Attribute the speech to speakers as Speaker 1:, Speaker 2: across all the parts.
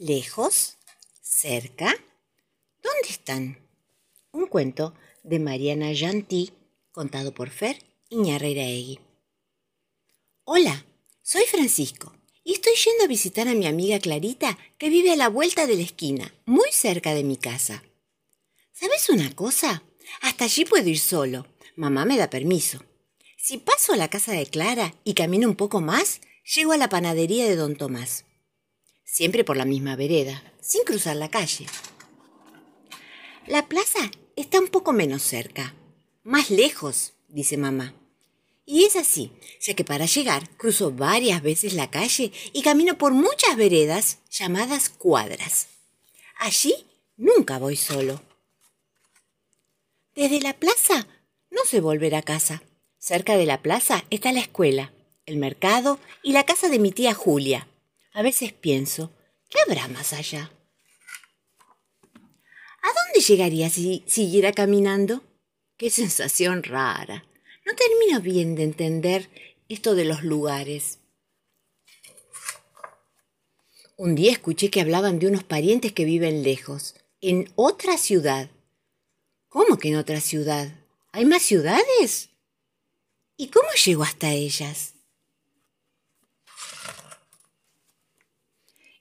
Speaker 1: ¿Lejos? ¿Cerca? ¿Dónde están? Un cuento de Mariana Yanti, contado por Fer Iñarreiraegui. Hola, soy Francisco y estoy yendo a visitar a mi amiga Clarita que vive a la vuelta de la esquina, muy cerca de mi casa. ¿Sabes una cosa? Hasta allí puedo ir solo. Mamá me da permiso. Si paso a la casa de Clara y camino un poco más, llego a la panadería de don Tomás. Siempre por la misma vereda, sin cruzar la calle. La plaza está un poco menos cerca. Más lejos, dice mamá. Y es así, ya que para llegar cruzo varias veces la calle y camino por muchas veredas llamadas cuadras. Allí nunca voy solo. Desde la plaza no sé volver a casa. Cerca de la plaza está la escuela, el mercado y la casa de mi tía Julia. A veces pienso, ¿qué habrá más allá? ¿A dónde llegaría si siguiera caminando? Qué sensación rara. No termino bien de entender esto de los lugares. Un día escuché que hablaban de unos parientes que viven lejos, en otra ciudad. ¿Cómo que en otra ciudad? ¿Hay más ciudades? ¿Y cómo llego hasta ellas?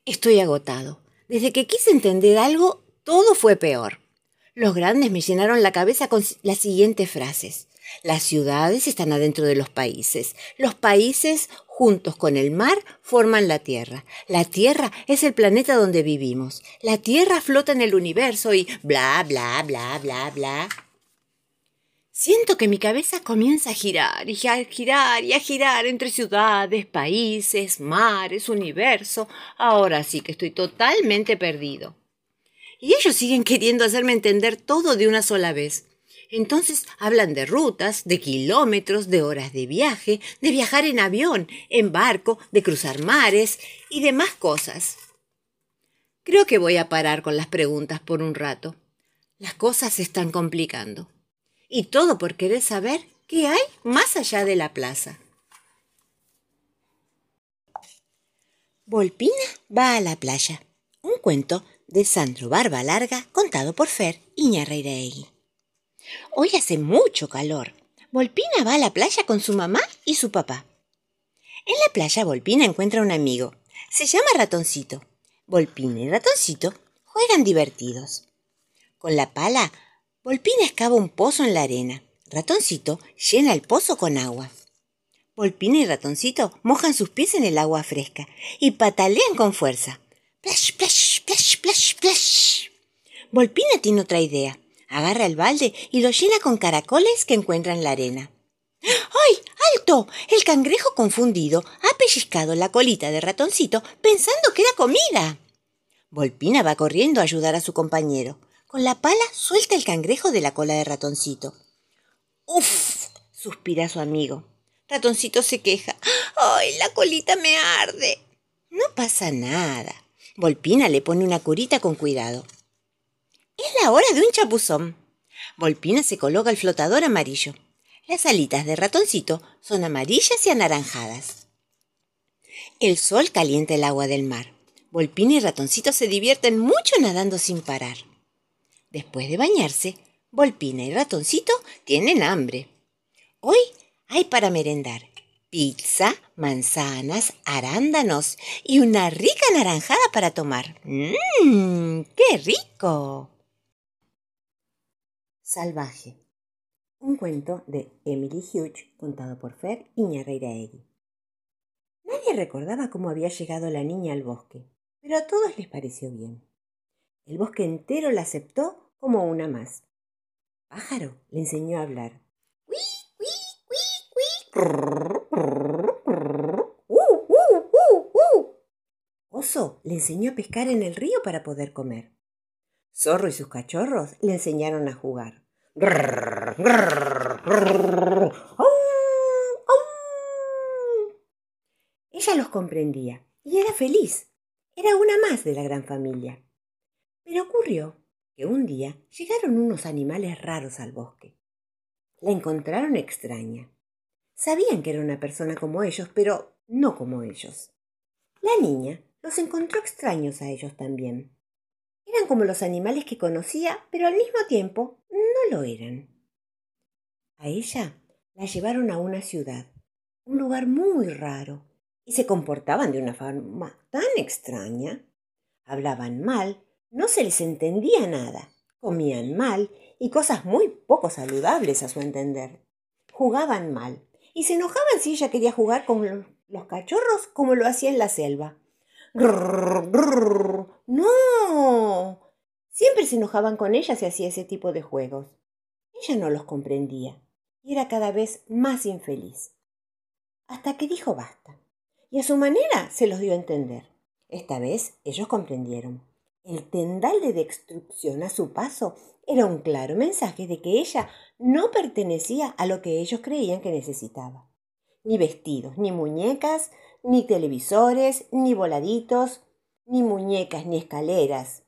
Speaker 1: Estoy agotado. Desde que quise entender algo, todo fue peor. Los grandes me llenaron la cabeza con las siguientes frases. Las ciudades están adentro de los países. Los países, juntos con el mar, forman la Tierra. La Tierra es el planeta donde vivimos. La Tierra flota en el universo y bla, bla, bla, bla, bla. Siento que mi cabeza comienza a girar y a girar y a girar entre ciudades, países, mares, universo. Ahora sí que estoy totalmente perdido. Y ellos siguen queriendo hacerme entender todo de una sola vez. Entonces hablan de rutas, de kilómetros, de horas de viaje, de viajar en avión, en barco, de cruzar mares y demás cosas. Creo que voy a parar con las preguntas por un rato. Las cosas se están complicando. Y todo por querer saber qué hay más allá de la plaza. Volpina va a la playa. Un cuento de Sandro Barba Larga contado por Fer Iñarreiraegui. Hoy hace mucho calor. Volpina va a la playa con su mamá y su papá. En la playa Volpina encuentra un amigo. Se llama Ratoncito. Volpina y Ratoncito juegan divertidos. Con la pala Volpina excava un pozo en la arena. Ratoncito llena el pozo con agua. Volpina y Ratoncito mojan sus pies en el agua fresca y patalean con fuerza. Plash, plash, plash, plash, plash. Volpina tiene otra idea. Agarra el balde y lo llena con caracoles que encuentra en la arena. ¡Ay! ¡Alto! El cangrejo confundido ha pellizcado la colita de ratoncito pensando que era comida. Volpina va corriendo a ayudar a su compañero. Con la pala suelta el cangrejo de la cola de ratoncito. ¡Uf! suspira su amigo. Ratoncito se queja. ¡Ay, la colita me arde! No pasa nada. Volpina le pone una curita con cuidado. Es la hora de un chapuzón. Volpina se coloca el flotador amarillo. Las alitas de ratoncito son amarillas y anaranjadas. El sol calienta el agua del mar. Volpina y ratoncito se divierten mucho nadando sin parar. Después de bañarse, Volpina y Ratoncito tienen hambre. Hoy hay para merendar pizza, manzanas, arándanos y una rica naranjada para tomar. ¡Mmm! ¡Qué rico! Salvaje. Un cuento de Emily Hughes contado por Fer Iñarreiraegui. Nadie recordaba cómo había llegado la niña al bosque, pero a todos les pareció bien. El bosque entero la aceptó como una más. Pájaro le enseñó a hablar. Oso le enseñó a pescar en el río para poder comer. Zorro y sus cachorros le enseñaron a jugar. Ella los comprendía y era feliz. Era una más de la gran familia. Pero ocurrió que un día llegaron unos animales raros al bosque. La encontraron extraña. Sabían que era una persona como ellos, pero no como ellos. La niña los encontró extraños a ellos también. Eran como los animales que conocía, pero al mismo tiempo no lo eran. A ella la llevaron a una ciudad, un lugar muy raro, y se comportaban de una forma tan extraña. Hablaban mal, no se les entendía nada, comían mal y cosas muy poco saludables a su entender. Jugaban mal y se enojaban si ella quería jugar con los cachorros como lo hacía en la selva. ¡No! Siempre se enojaban con ella si hacía ese tipo de juegos. Ella no los comprendía y era cada vez más infeliz. Hasta que dijo basta. Y a su manera se los dio a entender. Esta vez ellos comprendieron. El tendal de destrucción a su paso era un claro mensaje de que ella no pertenecía a lo que ellos creían que necesitaba. Ni vestidos, ni muñecas, ni televisores, ni voladitos, ni muñecas, ni escaleras.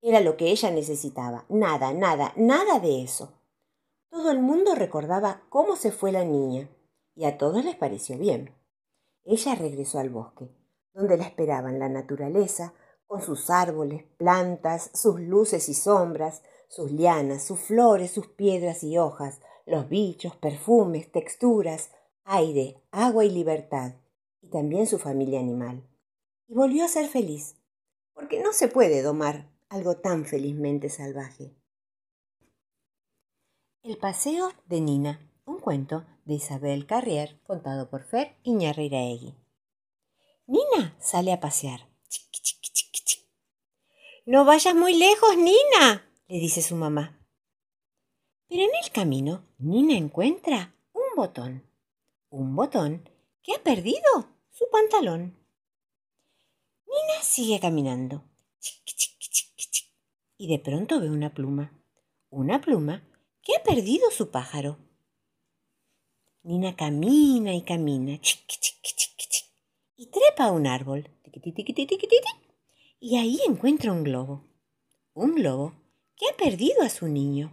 Speaker 1: Era lo que ella necesitaba. Nada, nada, nada de eso. Todo el mundo recordaba cómo se fue la niña, y a todos les pareció bien. Ella regresó al bosque, donde la esperaban la naturaleza, con sus árboles, plantas, sus luces y sombras, sus lianas, sus flores, sus piedras y hojas, los bichos, perfumes, texturas, aire, agua y libertad, y también su familia animal. Y volvió a ser feliz, porque no se puede domar algo tan felizmente salvaje. El paseo de Nina, un cuento de Isabel Carrier, contado por Fer Iñarreiraegui. Nina sale a pasear. No vayas muy lejos, Nina, le dice su mamá. Pero en el camino, Nina encuentra un botón. Un botón que ha perdido su pantalón. Nina sigue caminando. Y de pronto ve una pluma. Una pluma ¿Qué ha perdido su pájaro. Nina camina y camina y trepa a un árbol y ahí encuentra un globo. Un globo que ha perdido a su niño.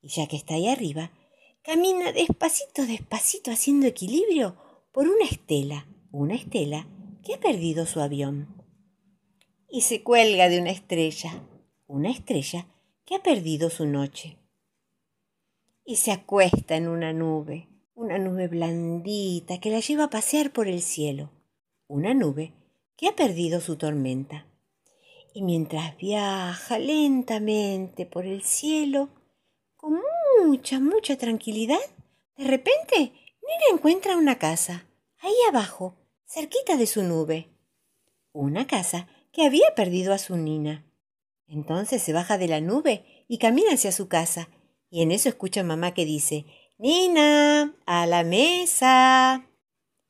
Speaker 1: Y ya que está ahí arriba, camina despacito, despacito, haciendo equilibrio por una estela, una estela que ha perdido su avión. Y se cuelga de una estrella, una estrella que ha perdido su noche y se acuesta en una nube, una nube blandita que la lleva a pasear por el cielo, una nube que ha perdido su tormenta. Y mientras viaja lentamente por el cielo, con mucha, mucha tranquilidad, de repente Nina encuentra una casa, ahí abajo, cerquita de su nube. Una casa que había perdido a su Nina. Entonces se baja de la nube y camina hacia su casa, y en eso escucha a mamá que dice, Nina, a la mesa.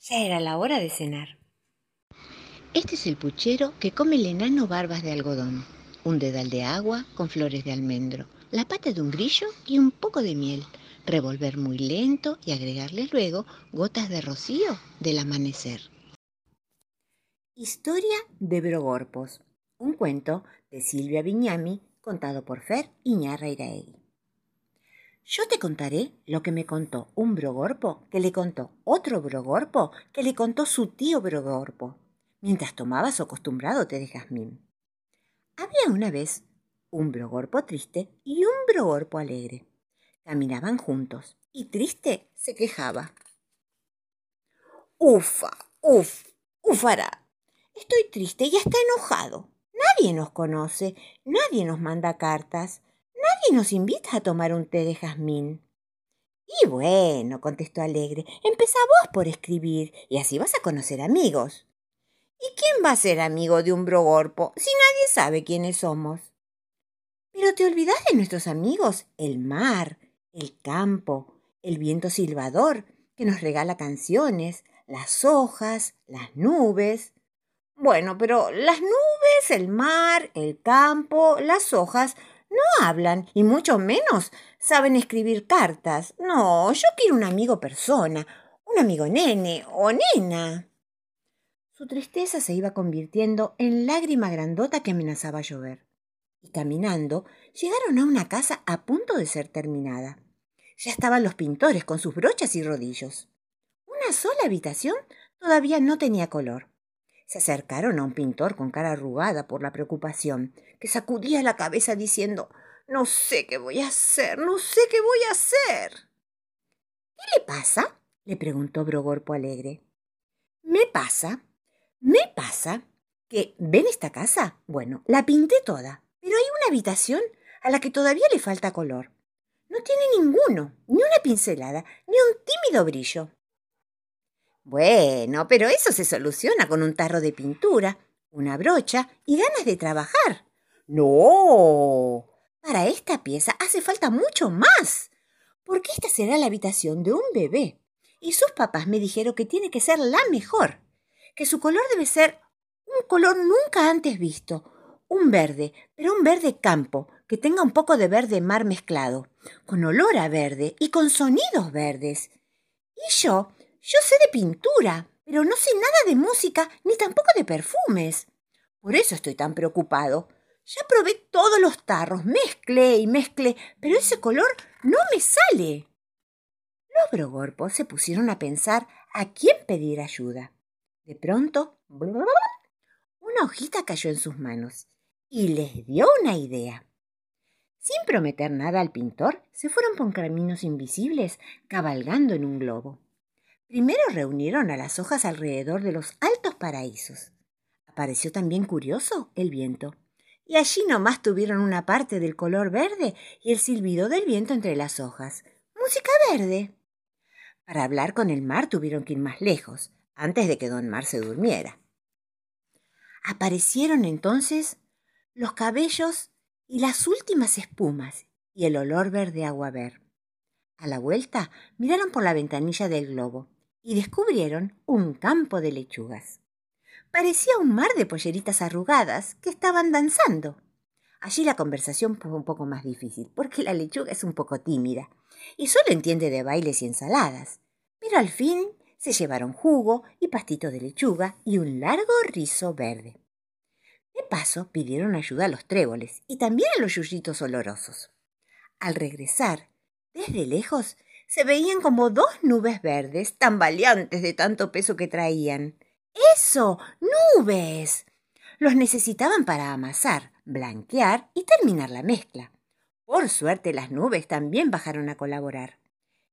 Speaker 1: Ya era la hora de cenar. Este es el puchero que come el enano barbas de algodón, un dedal de agua con flores de almendro, la pata de un grillo y un poco de miel, revolver muy lento y agregarle luego gotas de rocío del amanecer. Historia de Brogorpos, un cuento de Silvia Viñami contado por Fer Iñarra Iraegui. Yo te contaré lo que me contó un brogorpo que le contó otro brogorpo que le contó su tío brogorpo, mientras tomaba su acostumbrado té de jazmín. Había una vez un brogorpo triste y un brogorpo alegre. Caminaban juntos y triste se quejaba. Ufa, uf, ufará. Estoy triste y está enojado. Nadie nos conoce, nadie nos manda cartas. Nadie nos invita a tomar un té de jazmín. Y bueno, contestó alegre, empezá vos por escribir y así vas a conocer amigos. ¿Y quién va a ser amigo de un brogorpo si nadie sabe quiénes somos? Pero te olvidas de nuestros amigos, el mar, el campo, el viento silbador, que nos regala canciones, las hojas, las nubes. Bueno, pero las nubes, el mar, el campo, las hojas no hablan y mucho menos saben escribir cartas. No, yo quiero un amigo persona, un amigo nene o nena. Su tristeza se iba convirtiendo en lágrima grandota que amenazaba llover. Y caminando, llegaron a una casa a punto de ser terminada. Ya estaban los pintores con sus brochas y rodillos. Una sola habitación todavía no tenía color. Se acercaron a un pintor con cara arrugada por la preocupación, que sacudía la cabeza diciendo No sé qué voy a hacer, no sé qué voy a hacer. ¿Qué le pasa? le preguntó Brogorpo alegre. Me pasa, me pasa que, ¿ven esta casa? Bueno, la pinté toda, pero hay una habitación a la que todavía le falta color. No tiene ninguno, ni una pincelada, ni un tímido brillo. Bueno, pero eso se soluciona con un tarro de pintura, una brocha y ganas de trabajar. No. Para esta pieza hace falta mucho más, porque esta será la habitación de un bebé. Y sus papás me dijeron que tiene que ser la mejor, que su color debe ser un color nunca antes visto, un verde, pero un verde campo, que tenga un poco de verde mar mezclado, con olor a verde y con sonidos verdes. Y yo yo sé de pintura, pero no sé nada de música ni tampoco de perfumes. Por eso estoy tan preocupado. Ya probé todos los tarros, mezclé y mezclé, pero ese color no me sale. Los brogorpos se pusieron a pensar a quién pedir ayuda. De pronto, una hojita cayó en sus manos y les dio una idea. Sin prometer nada al pintor, se fueron por caminos invisibles, cabalgando en un globo. Primero reunieron a las hojas alrededor de los altos paraísos. Apareció también curioso el viento. Y allí nomás tuvieron una parte del color verde y el silbido del viento entre las hojas. Música verde. Para hablar con el mar tuvieron que ir más lejos, antes de que don Mar se durmiera. Aparecieron entonces los cabellos y las últimas espumas y el olor verde agua ver. A la vuelta miraron por la ventanilla del globo y descubrieron un campo de lechugas. Parecía un mar de polleritas arrugadas que estaban danzando. Allí la conversación fue un poco más difícil, porque la lechuga es un poco tímida y solo entiende de bailes y ensaladas. Pero al fin se llevaron jugo y pastito de lechuga y un largo rizo verde. De paso pidieron ayuda a los tréboles y también a los yuyitos olorosos. Al regresar, desde lejos se veían como dos nubes verdes, tambaleantes de tanto peso que traían. ¡Eso! ¡Nubes! Los necesitaban para amasar, blanquear y terminar la mezcla. Por suerte las nubes también bajaron a colaborar.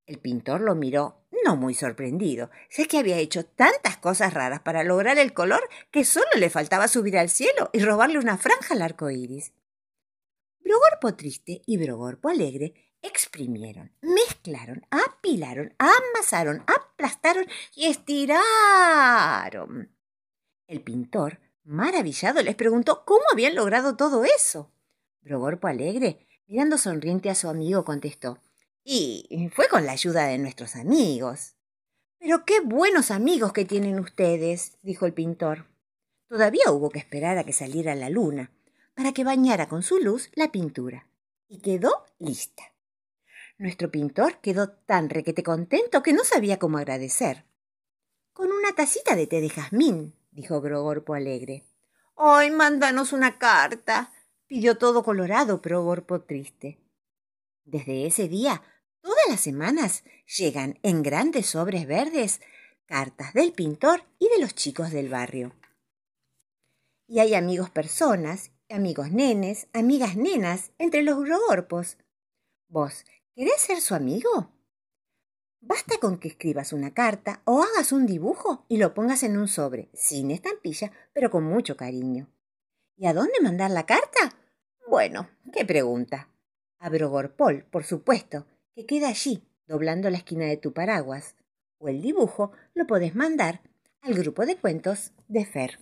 Speaker 1: El pintor lo miró, no muy sorprendido, sé que había hecho tantas cosas raras para lograr el color que solo le faltaba subir al cielo y robarle una franja al arco iris. Brogorpo triste y Brogorpo alegre exprimieron, mezclaron, apilaron, amasaron, aplastaron y estiraron. El pintor, maravillado, les preguntó cómo habían logrado todo eso. Brogorpo alegre, mirando sonriente a su amigo, contestó Y fue con la ayuda de nuestros amigos. Pero qué buenos amigos que tienen ustedes, dijo el pintor. Todavía hubo que esperar a que saliera la luna, para que bañara con su luz la pintura. Y quedó lista. Nuestro pintor quedó tan requete contento que no sabía cómo agradecer. Con una tacita de té de jazmín, dijo Brogorpo alegre. ¡Ay, mándanos una carta! pidió todo colorado Brogorpo triste. Desde ese día, las semanas llegan en grandes sobres verdes cartas del pintor y de los chicos del barrio. Y hay amigos personas, amigos nenes, amigas nenas entre los Brogorpos. Vos, ¿Querés ser su amigo? Basta con que escribas una carta o hagas un dibujo y lo pongas en un sobre, sin estampilla, pero con mucho cariño. ¿Y a dónde mandar la carta? Bueno, qué pregunta. A Brogorpol, por supuesto, que queda allí, doblando la esquina de tu paraguas. O el dibujo lo podés mandar al grupo de cuentos de Fer.